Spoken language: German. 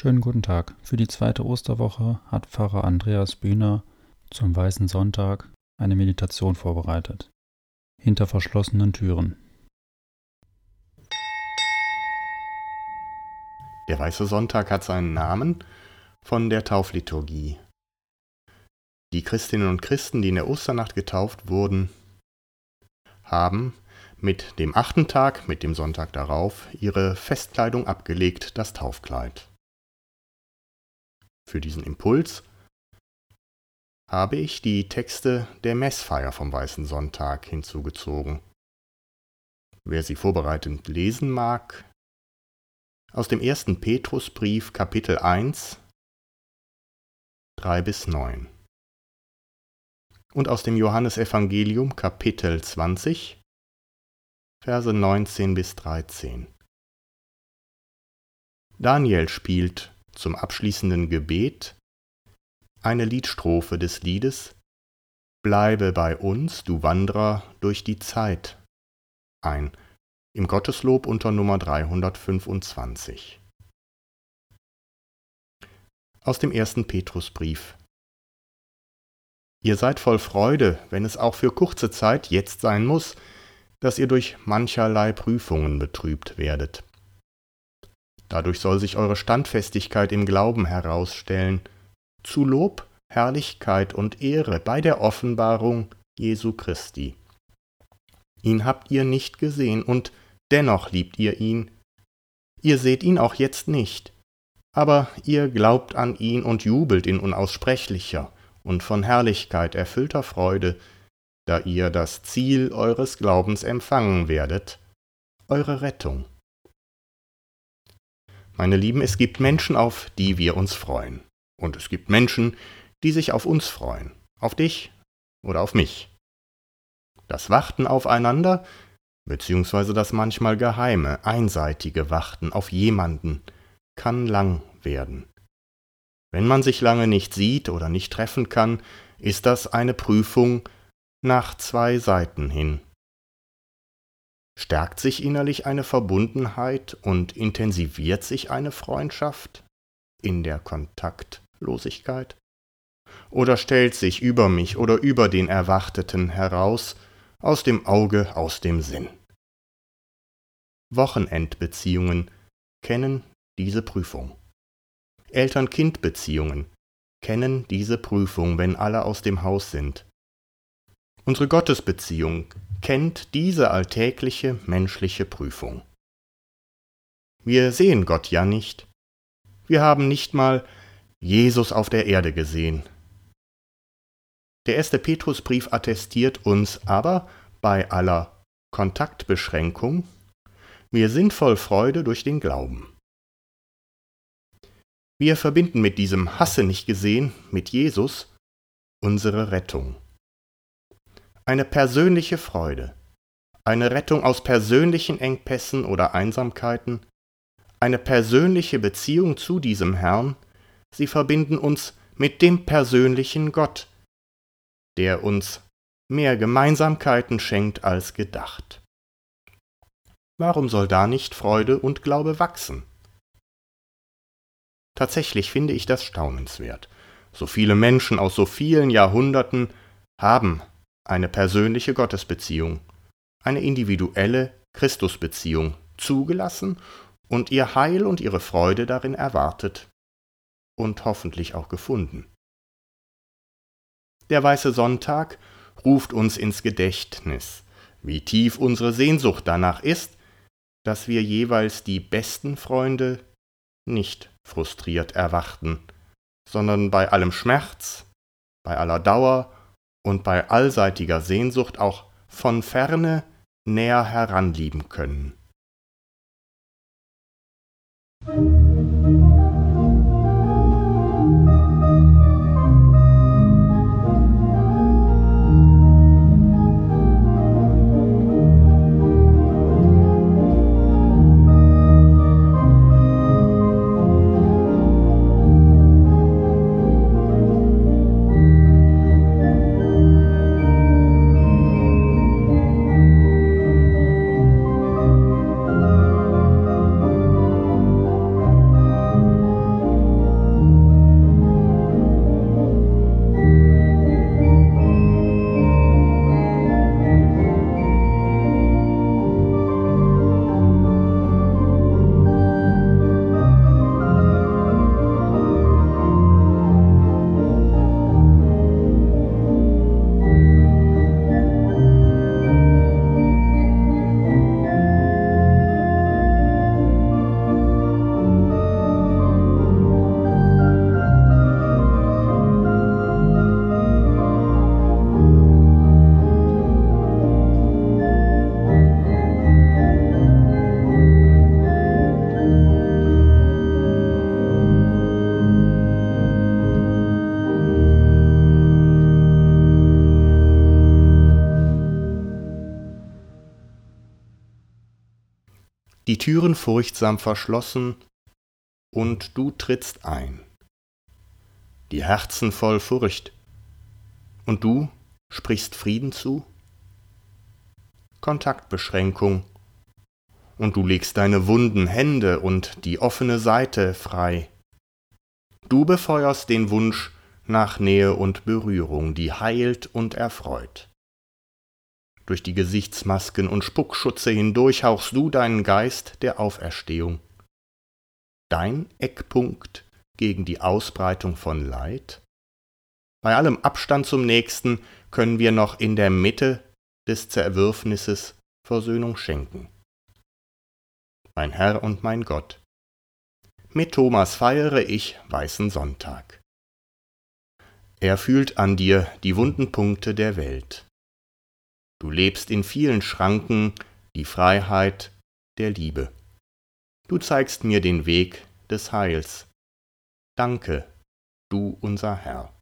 Schönen guten Tag. Für die zweite Osterwoche hat Pfarrer Andreas Bühner zum Weißen Sonntag eine Meditation vorbereitet. Hinter verschlossenen Türen. Der Weiße Sonntag hat seinen Namen von der Taufliturgie. Die Christinnen und Christen, die in der Osternacht getauft wurden, haben mit dem achten Tag, mit dem Sonntag darauf, ihre Festkleidung abgelegt, das Taufkleid. Für diesen Impuls habe ich die Texte der Messfeier vom Weißen Sonntag hinzugezogen. Wer sie vorbereitend lesen mag, aus dem ersten Petrusbrief Kapitel 1, 3 bis 9 und aus dem Johannesevangelium Kapitel 20, Verse 19 bis 13. Daniel spielt zum abschließenden Gebet eine Liedstrophe des Liedes Bleibe bei uns, du Wanderer, durch die Zeit ein, im Gotteslob unter Nummer 325. Aus dem ersten Petrusbrief. Ihr seid voll Freude, wenn es auch für kurze Zeit jetzt sein muss, dass ihr durch mancherlei Prüfungen betrübt werdet Dadurch soll sich eure Standfestigkeit im Glauben herausstellen, zu Lob, Herrlichkeit und Ehre bei der Offenbarung Jesu Christi. Ihn habt ihr nicht gesehen, und dennoch liebt ihr ihn. Ihr seht ihn auch jetzt nicht, aber ihr glaubt an ihn und jubelt in unaussprechlicher und von Herrlichkeit erfüllter Freude, da ihr das Ziel eures Glaubens empfangen werdet, eure Rettung. Meine Lieben, es gibt Menschen, auf die wir uns freuen. Und es gibt Menschen, die sich auf uns freuen. Auf dich oder auf mich. Das Warten aufeinander, beziehungsweise das manchmal geheime, einseitige Warten auf jemanden, kann lang werden. Wenn man sich lange nicht sieht oder nicht treffen kann, ist das eine Prüfung nach zwei Seiten hin. Stärkt sich innerlich eine Verbundenheit und intensiviert sich eine Freundschaft in der Kontaktlosigkeit? Oder stellt sich über mich oder über den Erwarteten heraus, aus dem Auge, aus dem Sinn? Wochenendbeziehungen kennen diese Prüfung. Eltern-Kind-Beziehungen kennen diese Prüfung, wenn alle aus dem Haus sind. Unsere Gottesbeziehung kennt diese alltägliche menschliche Prüfung. Wir sehen Gott ja nicht. Wir haben nicht mal Jesus auf der Erde gesehen. Der erste Petrusbrief attestiert uns aber bei aller Kontaktbeschränkung, wir sind voll Freude durch den Glauben. Wir verbinden mit diesem Hasse nicht gesehen, mit Jesus, unsere Rettung eine persönliche Freude, eine Rettung aus persönlichen Engpässen oder Einsamkeiten, eine persönliche Beziehung zu diesem Herrn, sie verbinden uns mit dem persönlichen Gott, der uns mehr Gemeinsamkeiten schenkt als gedacht. Warum soll da nicht Freude und Glaube wachsen? Tatsächlich finde ich das staunenswert. So viele Menschen aus so vielen Jahrhunderten haben eine persönliche Gottesbeziehung, eine individuelle Christusbeziehung zugelassen und ihr Heil und ihre Freude darin erwartet und hoffentlich auch gefunden. Der Weiße Sonntag ruft uns ins Gedächtnis, wie tief unsere Sehnsucht danach ist, dass wir jeweils die besten Freunde nicht frustriert erwarten, sondern bei allem Schmerz, bei aller Dauer und bei allseitiger Sehnsucht auch von ferne näher heranlieben können. Die Türen furchtsam verschlossen, und du trittst ein. Die Herzen voll Furcht, und du sprichst Frieden zu? Kontaktbeschränkung, und du legst deine wunden Hände und die offene Seite frei. Du befeuerst den Wunsch nach Nähe und Berührung, die heilt und erfreut. Durch die Gesichtsmasken und Spuckschutze hindurch hauchst du deinen Geist der Auferstehung. Dein Eckpunkt gegen die Ausbreitung von Leid? Bei allem Abstand zum Nächsten können wir noch in der Mitte des Zerwürfnisses Versöhnung schenken. Mein Herr und mein Gott, mit Thomas feiere ich Weißen Sonntag. Er fühlt an dir die wunden Punkte der Welt. Du lebst in vielen Schranken die Freiheit der Liebe. Du zeigst mir den Weg des Heils. Danke, du unser Herr.